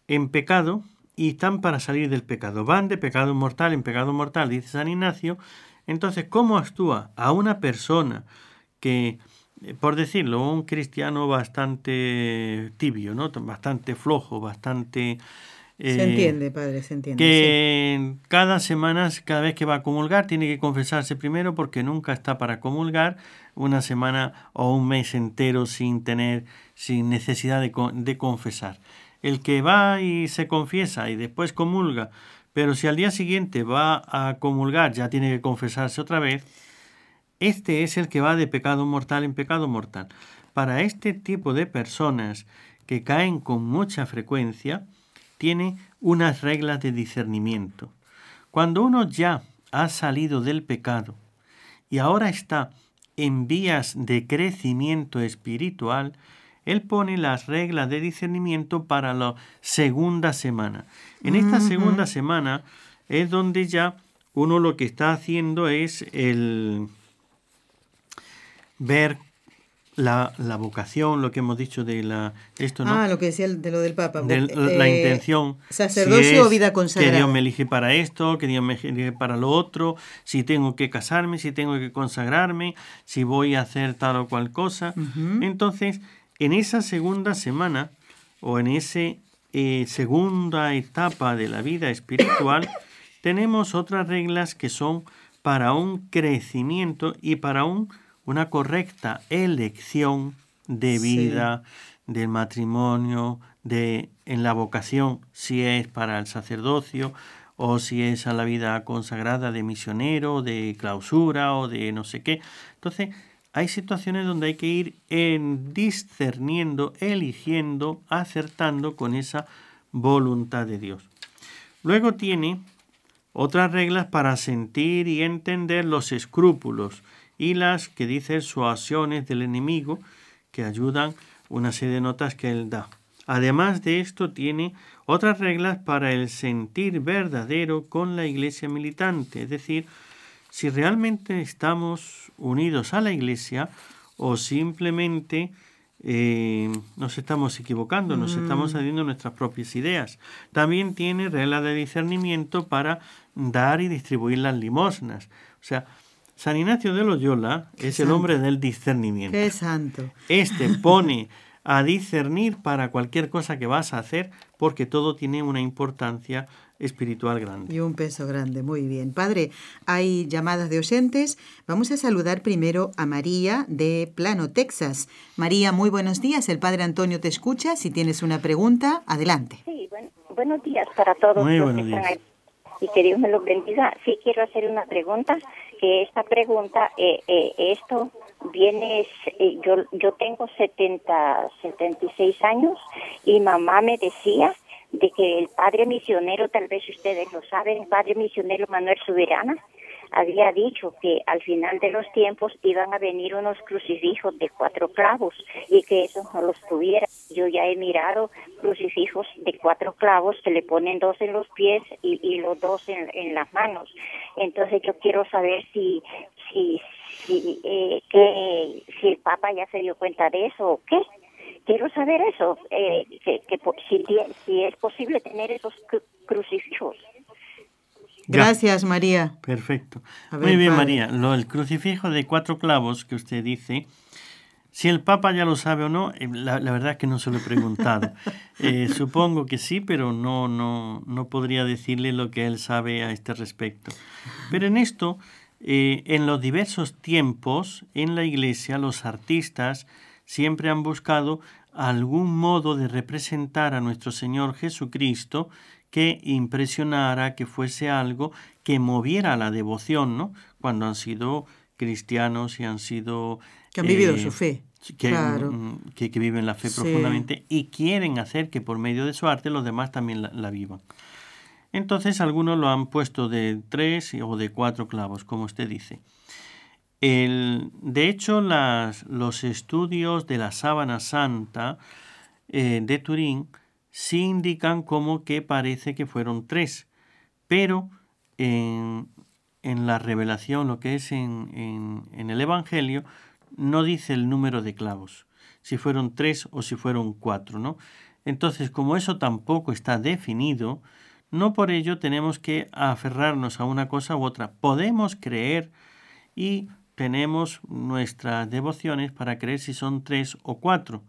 en pecado, y están para salir del pecado. Van de pecado mortal en pecado mortal, dice San Ignacio. Entonces, ¿cómo actúa a una persona que, por decirlo, un cristiano bastante tibio, ¿no? bastante flojo, bastante... se eh, entiende, padre, se entiende. Que cada semana, cada vez que va a comulgar, tiene que confesarse primero porque nunca está para comulgar una semana o un mes entero sin tener, sin necesidad de, de confesar el que va y se confiesa y después comulga, pero si al día siguiente va a comulgar ya tiene que confesarse otra vez, este es el que va de pecado mortal en pecado mortal. Para este tipo de personas que caen con mucha frecuencia, tiene unas reglas de discernimiento. Cuando uno ya ha salido del pecado y ahora está en vías de crecimiento espiritual, él pone las reglas de discernimiento para la segunda semana. En esta segunda semana es donde ya uno lo que está haciendo es el ver la, vocación, lo que hemos dicho de la esto no ah lo que decía de lo del Papa. De la eh, intención sacerdocio o vida consagrada que Dios me elige para esto que Dios me elige para lo otro si tengo que casarme si tengo que consagrarme si voy a hacer tal o cual cosa. Entonces en esa segunda semana o en esa eh, segunda etapa de la vida espiritual, [COUGHS] tenemos otras reglas que son para un crecimiento y para un, una correcta elección de vida, del matrimonio, de en la vocación, si es para el sacerdocio o si es a la vida consagrada de misionero, de clausura o de no sé qué. Entonces, hay situaciones donde hay que ir en discerniendo, eligiendo, acertando con esa voluntad de Dios. Luego tiene otras reglas para sentir y entender los escrúpulos y las que dice suasiones del enemigo que ayudan una serie de notas que él da. Además de esto tiene otras reglas para el sentir verdadero con la iglesia militante, es decir, si realmente estamos unidos a la iglesia o simplemente eh, nos estamos equivocando, nos estamos mm. haciendo nuestras propias ideas. También tiene reglas de discernimiento para dar y distribuir las limosnas. O sea, San Ignacio de Loyola es el hombre del discernimiento. Qué santo. Este [LAUGHS] pone a discernir para cualquier cosa que vas a hacer porque todo tiene una importancia espiritual grande. Y un peso grande, muy bien. Padre, hay llamadas de oyentes. Vamos a saludar primero a María de Plano, Texas. María, muy buenos días. El Padre Antonio te escucha. Si tienes una pregunta, adelante. Sí, buenos días para todos. Muy buenos días. Y que Dios me lo bendiga. Sí, quiero hacer una pregunta. Que esta pregunta, eh, eh, esto viene, eh, yo, yo tengo 70, 76 años y mamá me decía de que el padre misionero, tal vez ustedes lo saben, el padre misionero Manuel Soberana, había dicho que al final de los tiempos iban a venir unos crucifijos de cuatro clavos y que eso no los tuviera. Yo ya he mirado crucifijos de cuatro clavos que le ponen dos en los pies y, los dos en, las manos. Entonces yo quiero saber si si si eh, que si el Papa ya se dio cuenta de eso o qué quiero saber eso, eh, que, si, es posible tener esos crucifijos. Gracias, María. Perfecto. Muy bien, María. Lo, el crucifijo de cuatro clavos que usted dice, si el Papa ya lo sabe o no, eh, la, verdad es que no se lo he preguntado. [LAUGHS] Eh, supongo que sí, pero no, no, no podría decirle lo que él sabe a este respecto. Pero en esto, en los diversos tiempos en la Iglesia, los artistas siempre han buscado algún modo de representar a nuestro Señor Jesucristo que impresionara, que fuese algo que moviera la devoción, ¿no? Cuando han sido cristianos y han sido... Que han vivido eh, su fe. Que, claro. Mm, que, viven la fe profundamente y quieren hacer que por medio de su arte los demás también la, la vivan. Entonces algunos lo han puesto de tres o de cuatro clavos, como usted dice de hecho, los estudios de la sábana santa eh, de Turín sí indican como que parece que fueron tres, pero en, la revelación, lo que es en, en, el Evangelio, no dice el número de clavos, si fueron tres o si fueron cuatro, ¿no? Entonces, como eso tampoco está definido, no por ello tenemos que aferrarnos a una cosa u otra. Podemos creer y tenemos nuestras devociones para creer si son tres o cuatro,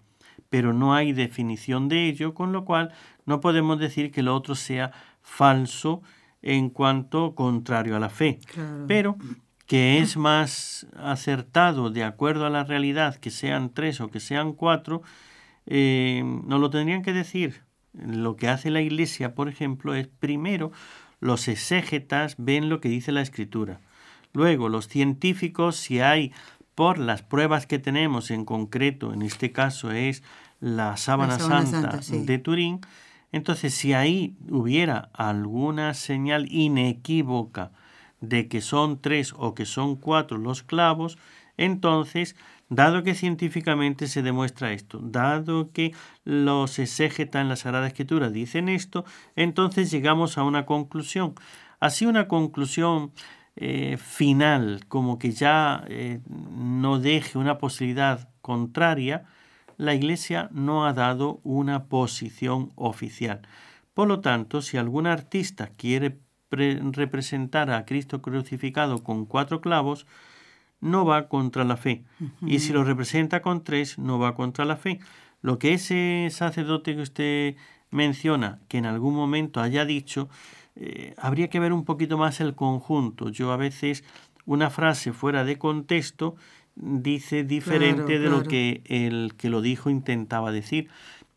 pero no hay definición de ello, con lo cual no podemos decir que lo otro sea falso en cuanto contrario a la fe. Pero que es más acertado de acuerdo a la realidad que sean tres o que sean cuatro, eh, nos lo tendrían que decir. Lo que hace la Iglesia, por ejemplo, es primero los exégetas ven lo que dice la Escritura. Luego, los científicos, si hay por las pruebas que tenemos en concreto, en este caso es la sábana, santa, de Turín, entonces si ahí hubiera alguna señal inequívoca de que son tres o que son cuatro los clavos, entonces, dado que científicamente se demuestra esto, dado que los exégetas en la Sagrada Escritura dicen esto, entonces llegamos a una conclusión. Así una conclusión eh, final, como que ya eh, no deje una posibilidad contraria, la Iglesia no ha dado una posición oficial. Por lo tanto, si algún artista quiere representar a Cristo crucificado con cuatro clavos, no va contra la fe. Y si lo representa con tres, no va contra la fe. Lo que ese sacerdote que usted menciona, que en algún momento haya dicho, eh, habría que ver un poquito más el conjunto. Yo a veces una frase fuera de contexto dice diferente de lo que el que lo dijo intentaba decir.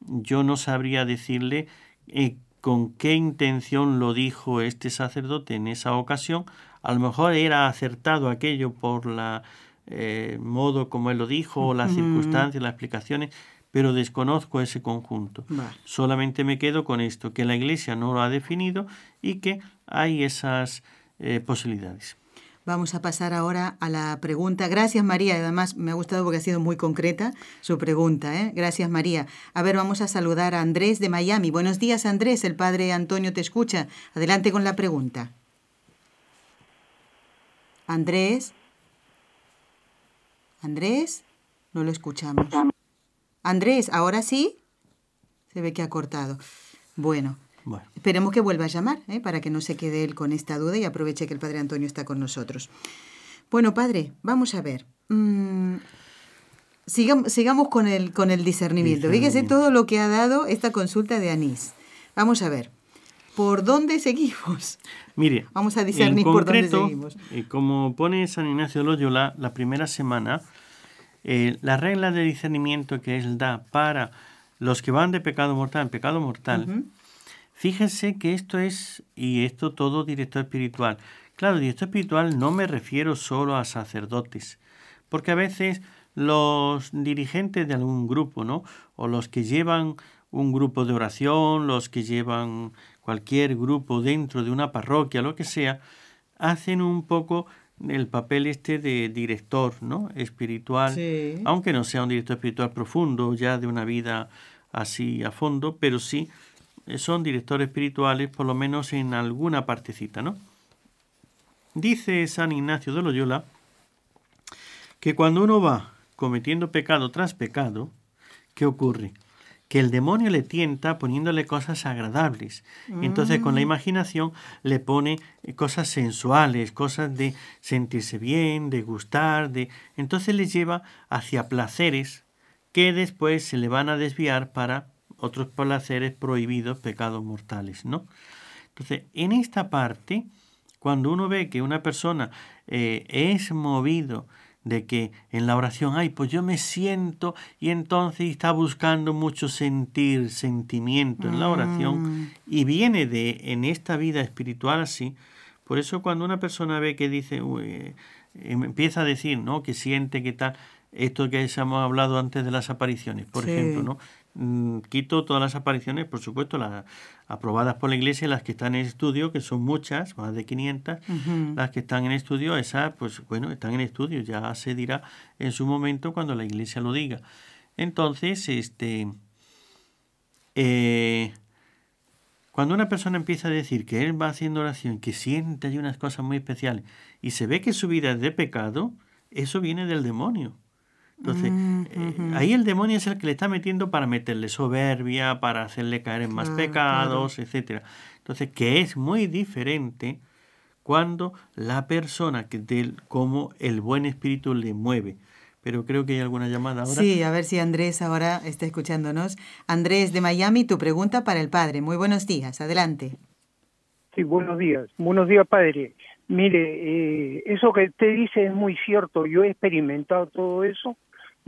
Yo no sabría decirle eh, con qué intención lo dijo este sacerdote en esa ocasión. A lo mejor era acertado aquello por la eh, modo como él lo dijo, o las circunstancias, las explicaciones, pero desconozco ese conjunto. Solamente me quedo con esto, que la Iglesia no lo ha definido y que hay esas eh, posibilidades. Vamos a pasar ahora a la pregunta. Gracias María, además me ha gustado porque ha sido muy concreta su pregunta. ¿eh? Gracias María. A ver, vamos a saludar a Andrés de Miami. Buenos días Andrés, el padre Antonio te escucha. Adelante con la pregunta. Andrés. Andrés, no lo escuchamos. Andrés, ¿ahora sí? Se ve que ha cortado. Bueno, esperemos que vuelva a llamar, ¿eh? para que no se quede él con esta duda y aproveche que el Padre Antonio está con nosotros. Bueno, Padre, vamos a ver. Mm, sigamos, con el, con el discernimiento. Fíjese todo lo que ha dado esta consulta de Anís. Vamos a ver. ¿Por dónde seguimos? Mire, vamos a discernir por dónde seguimos. Eh, como pone San Ignacio de Loyola, la primera semana, eh, la regla de discernimiento que él da para los que van de pecado mortal en pecado mortal, fíjense que esto es, y esto todo director espiritual. Claro, director espiritual no me refiero solo a sacerdotes, porque a veces los dirigentes de algún grupo, ¿no? O los que llevan un grupo de oración, los que llevan cualquier grupo dentro de una parroquia, lo que sea, hacen un poco el papel este de director ¿no? espiritual, aunque no sea un director espiritual profundo, ya de una vida así a fondo, pero sí eh, son directores espirituales, por lo menos en alguna partecita, ¿no? Dice San Ignacio de Loyola que cuando uno va cometiendo pecado tras pecado, ¿qué ocurre? Que el demonio le tienta poniéndole cosas agradables. Entonces con la mm. imaginación le pone eh, cosas sensuales, cosas de sentirse bien, de gustar, de... Entonces le lleva hacia placeres que después se le van a desviar para otros placeres prohibidos, pecados mortales, ¿no? Entonces, en esta parte, cuando uno ve que una persona eh, es movido de que en la oración, ay, pues yo me siento y entonces está buscando mucho sentir, sentimiento en la oración mm. y viene de en esta vida espiritual así. Por eso cuando una persona ve que dice, eh, empieza a decir, ¿no? Que siente que tal, esto que hemos hablado antes de las apariciones, por ejemplo, ¿no? Mm, quito todas las apariciones, por supuesto, las aprobadas por la Iglesia, las que están en estudio, que son muchas, más de 500, las que están en estudio, esas, pues bueno, están en estudio, ya se dirá en su momento cuando la Iglesia lo diga. Entonces, este, eh, cuando una persona empieza a decir que él va haciendo oración, que siente hay unas cosas muy especiales, y se ve que su vida es de pecado, eso viene del demonio. Entonces, mm, eh, ahí el demonio es el que le está metiendo para meterle soberbia, para hacerle caer en más pecados, etcétera. Entonces, que es muy diferente cuando la persona que del como el buen espíritu le mueve. Pero creo que hay alguna llamada ahora. Sí, a ver si Andrés ahora está escuchándonos. Andrés de Miami, tu pregunta para el padre. Muy buenos días, adelante. Sí, buenos días. Buenos días, padre. Mire, eh, eso que usted dice es muy cierto. Yo he experimentado todo eso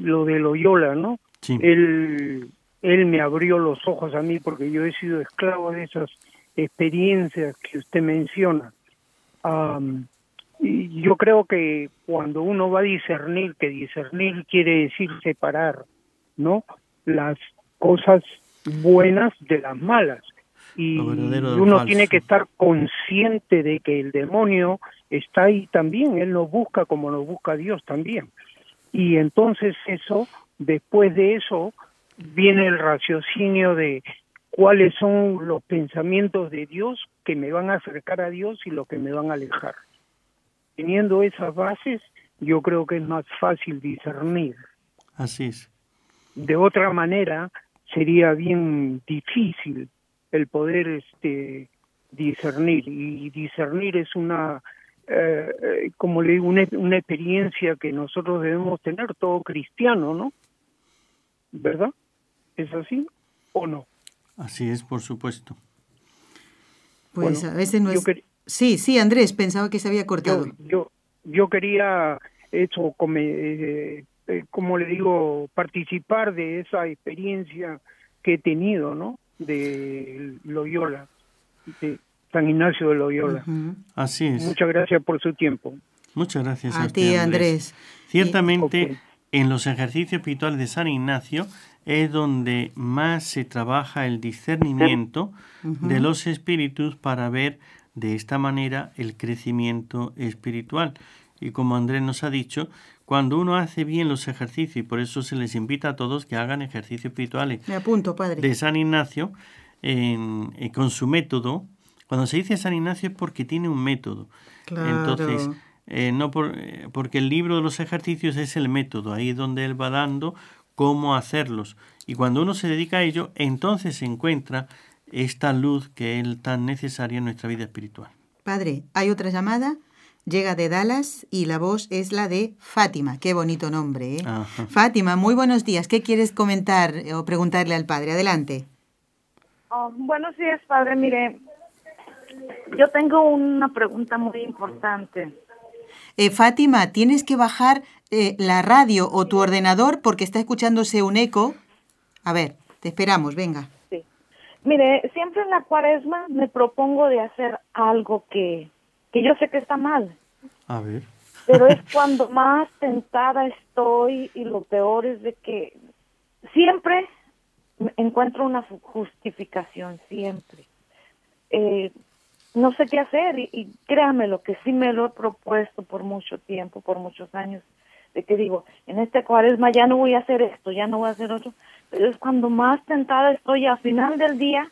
lo de Loyola, ¿no? Él, él me abrió los ojos a mí porque yo he sido esclavo de esas experiencias que usted menciona. y yo creo que cuando uno va a discernir, que discernir quiere decir separar, ¿no? Las cosas buenas de las malas. Y uno tiene que estar consciente de que el demonio está ahí también, él nos busca como nos busca Dios también. Y entonces eso, después de eso, viene el raciocinio de cuáles son los pensamientos de Dios que me van a acercar a Dios y los que me van a alejar. Teniendo esas bases, yo creo que es más fácil discernir. Así es. De otra manera, sería bien difícil el poder este discernir y discernir es una eh, eh, como le digo, una, una experiencia que nosotros debemos tener, todo cristiano, ¿no? ¿Verdad? ¿Es así o no? Así es, por supuesto. Pues a veces no es... Sí, sí, Andrés, pensaba que se había cortado. Yo, yo, quería eso, como, eh, como le digo, participar de esa experiencia que he tenido, ¿no? de Loyola, de San Ignacio de Loyola. Así es. Muchas gracias por su tiempo. Muchas gracias a, ti, Andrés. Ciertamente, en los ejercicios espirituales de San Ignacio es donde más se trabaja el discernimiento de los espíritus para ver de esta manera el crecimiento espiritual. Y como Andrés nos ha dicho, cuando uno hace bien los ejercicios, y por eso se les invita a todos que hagan ejercicios espirituales Me apunto, padre. de San Ignacio, en, eh, con su método, cuando se dice San Ignacio es porque tiene un método. Entonces, eh, no por, eh, porque el libro de los ejercicios es el método, ahí es donde él va dando cómo hacerlos. Y cuando uno se dedica a ello, entonces se encuentra esta luz que es tan necesaria en nuestra vida espiritual. Padre, hay otra llamada, llega de Dallas y la voz es la de Fátima. Qué bonito nombre, ¿eh? Fátima, muy buenos días. ¿Qué quieres comentar o preguntarle al padre? Adelante. Oh, buenos días, padre. Mire, yo tengo una pregunta muy importante. Eh, Fátima, tienes que bajar eh, la radio o tu ordenador porque está escuchándose un eco. A ver, te esperamos, venga. Sí. Mire, siempre en la cuaresma me propongo de hacer algo que, que yo sé que está mal. A ver. Pero es [LAUGHS] cuando más tentada estoy y lo peor es de que siempre encuentro una justificación, siempre. Eh, no sé qué hacer y, y, créame lo que sí me lo he propuesto por mucho tiempo, por muchos años, de que digo, en este cuaresma ya no voy a hacer esto, ya no voy a hacer otro, pero es cuando más tentada estoy al final del día,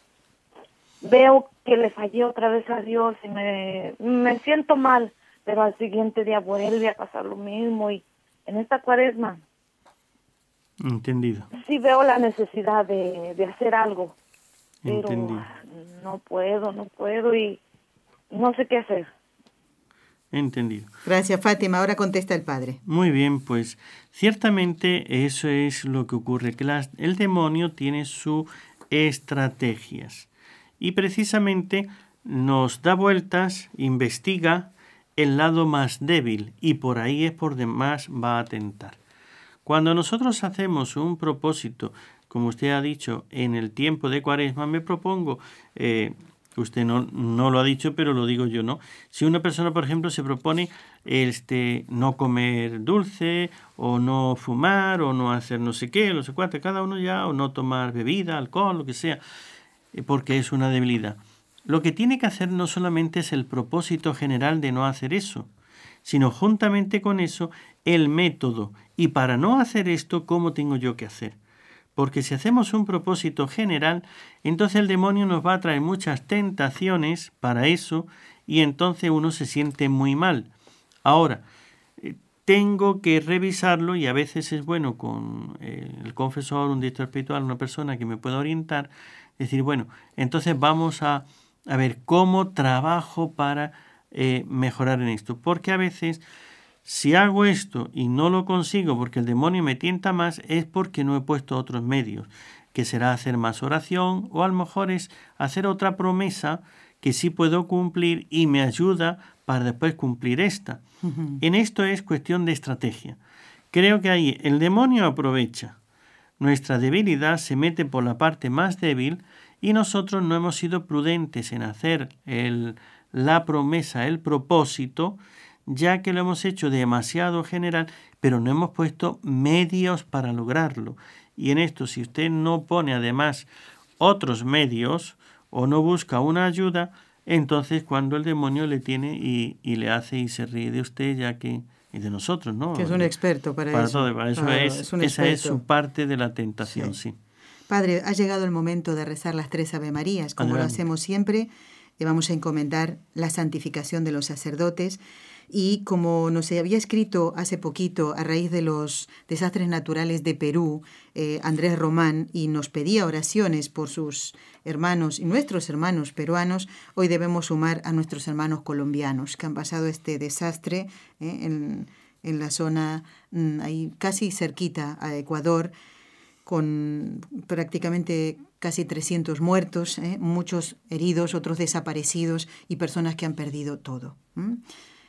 veo que le fallé otra vez a Dios y me, me siento mal, pero al siguiente día vuelve a pasar lo mismo y en esta cuaresma Entendido. Sí veo la necesidad de, de hacer algo, pero Entendido. no puedo, no puedo y no sé qué hacer. Entendido. Gracias, Fátima. Ahora contesta el padre. Muy bien, pues ciertamente eso es lo que ocurre, que el demonio tiene sus estrategias y precisamente nos da vueltas, investiga el lado más débil y por ahí es por demás va a tentar. Cuando nosotros hacemos un propósito, como usted ha dicho, en el tiempo de cuaresma, me propongo eh, usted no, no lo ha dicho, pero lo digo yo, ¿no? Si una persona, por ejemplo, se propone este, no comer dulce, o no fumar, o no hacer no sé qué, no sé cuánto, cada uno ya, o no tomar bebida, alcohol, lo que sea, eh, porque es una debilidad. Lo que tiene que hacer no solamente es el propósito general de no hacer eso, sino juntamente con eso el método. Y para no hacer esto, ¿cómo tengo yo que hacer? Porque si hacemos un propósito general, entonces el demonio nos va a traer muchas tentaciones para eso y entonces uno se siente muy mal. Ahora, eh, tengo que revisarlo y a veces es bueno con eh, el confesor, un director espiritual, una persona que me pueda orientar, decir, bueno, entonces vamos a, a ver cómo trabajo para eh, mejorar en esto. Porque a veces si hago esto y no lo consigo porque el demonio me tienta más, es porque no he puesto otros medios, que será hacer más oración o a lo mejor es hacer otra promesa que sí puedo cumplir y me ayuda para después cumplir esta. En esto es cuestión de estrategia. Creo que ahí el demonio aprovecha. Nuestra debilidad se mete por la parte más débil y nosotros no hemos sido prudentes en hacer el, la promesa, el propósito, ya que lo hemos hecho demasiado general, pero no hemos puesto medios para lograrlo. Y en esto, si usted no pone además otros medios o no busca una ayuda, entonces cuando el demonio le tiene y, le hace y se ríe de usted, ya que y de nosotros, ¿no? Que es un experto para, eso. Todo, para eso es, esa es su parte de la tentación, sí. Padre, ha llegado el momento de rezar las tres Ave Marías, como lo hacemos siempre. Le vamos a encomendar la santificación de los sacerdotes y como nos había escrito hace poquito a raíz de los desastres naturales de Perú, eh, Andrés Román, y nos pedía oraciones por sus hermanos y nuestros hermanos peruanos, hoy debemos sumar a nuestros hermanos colombianos que han pasado este desastre eh, en, en, la zona mm, ahí casi cerquita a Ecuador con prácticamente casi 300 muertos, eh, muchos heridos, otros desaparecidos y personas que han perdido todo.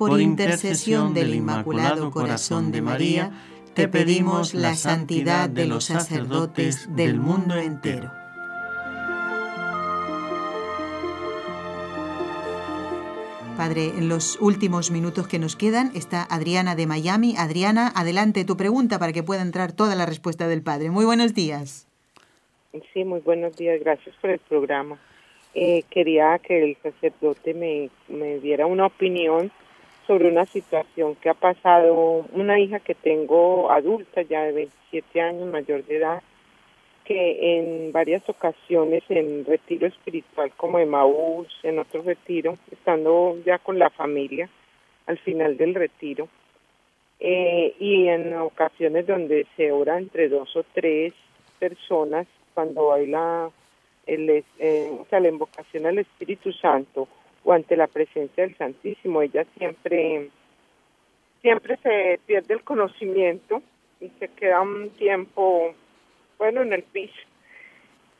por intercesión del Inmaculado Corazón de María, te pedimos la santidad de los sacerdotes del mundo entero. Padre, en los últimos minutos que nos quedan está Adriana de Miami. Adriana, adelante tu pregunta para que pueda entrar toda la respuesta del Padre. Muy buenos días. Sí, muy buenos días. Gracias por el programa. Eh, quería que el sacerdote me, me diera una opinión sobre una situación que ha pasado. Una hija que tengo adulta, ya de 27 años, mayor de edad, que en varias ocasiones en retiro espiritual como Maús, en otro retiro, estando ya con la familia al final del retiro, eh, y en ocasiones donde se ora entre dos o tres personas, cuando hay el, eh, o sea, la invocación al Espíritu Santo, o ante la presencia del Santísimo. Ella siempre, siempre se pierde el conocimiento y se queda un tiempo, bueno, en el piso,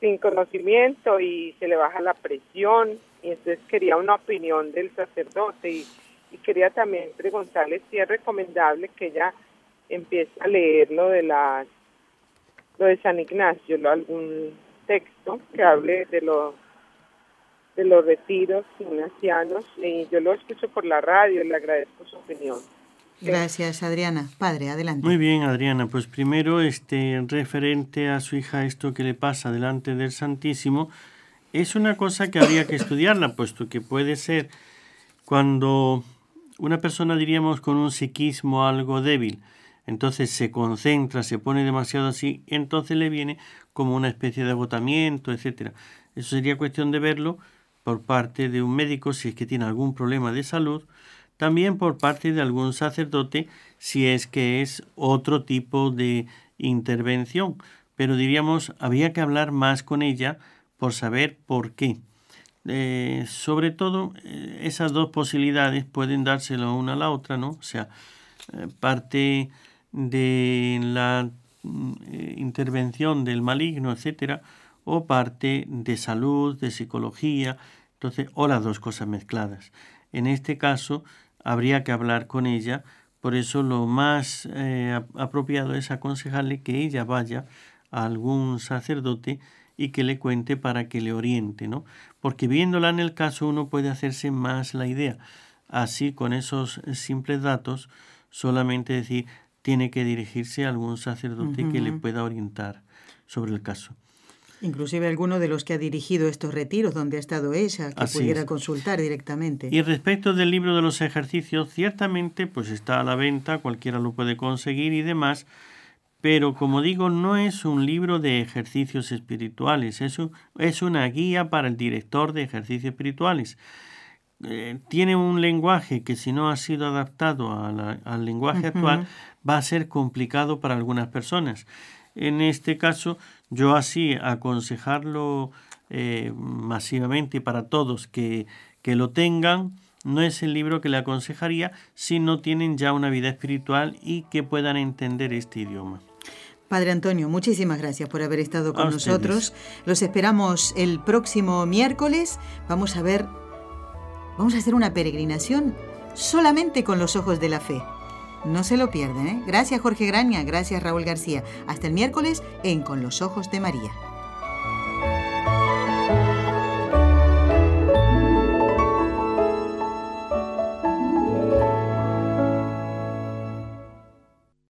sin conocimiento y se le baja la presión. Y entonces quería una opinión del sacerdote y, quería también preguntarle si es recomendable que ella empiece a leer lo de las lo de San Ignacio, lo, algún texto que hable de lo de los retiros ignacianos y yo lo escucho por la radio y le agradezco su opinión. Gracias, Adriana. Padre, adelante. Muy bien, Adriana. Pues primero, este, referente a su hija, esto que le pasa delante del Santísimo, es una cosa que habría que estudiarla, puesto que puede ser cuando una persona, diríamos, con un psiquismo algo débil, entonces se concentra, se pone demasiado así, entonces le viene como una especie de agotamiento, etcétera. Eso sería cuestión de verlo por parte de un médico si es que tiene algún problema de salud, también por parte de algún sacerdote si es que es otro tipo de intervención. Pero diríamos, había que hablar más con ella por saber por qué. Eh, sobre todo, eh, esas dos posibilidades pueden dárselo una a la otra, ¿no? O sea, eh, parte de la mm, intervención del maligno, etcétera, o parte de salud, de psicología, entonces, o las dos cosas mezcladas. En este caso, habría que hablar con ella, por eso lo más eh, apropiado es aconsejarle que ella vaya a algún sacerdote y que le cuente para que le oriente, ¿no? Porque viéndola en el caso uno puede hacerse más la idea. Así, con esos simples datos, solamente decir, tiene que dirigirse a algún sacerdote que le pueda orientar sobre el caso. Inclusive alguno de los que ha dirigido estos retiros donde ha estado ella, que pudiera consultar directamente. Y respecto del libro de los ejercicios, ciertamente pues está a la venta, cualquiera lo puede conseguir y demás, pero como digo, no es un libro de ejercicios espirituales, es, es una guía para el director de ejercicios espirituales. Eh, tiene un lenguaje que si no ha sido adaptado al lenguaje actual va a ser complicado para algunas personas. En este caso, yo así aconsejarlo eh, masivamente para todos que, que lo tengan, no es el libro que le aconsejaría si no tienen ya una vida espiritual y que puedan entender este idioma. Padre Antonio, muchísimas gracias por haber estado con nosotros. Los esperamos el próximo miércoles. Vamos a ver, vamos a hacer una peregrinación solamente con los ojos de la fe. No se lo pierden, ¿eh? Gracias Jorge Graña, gracias Raúl García. Hasta el miércoles en Con los Ojos de María.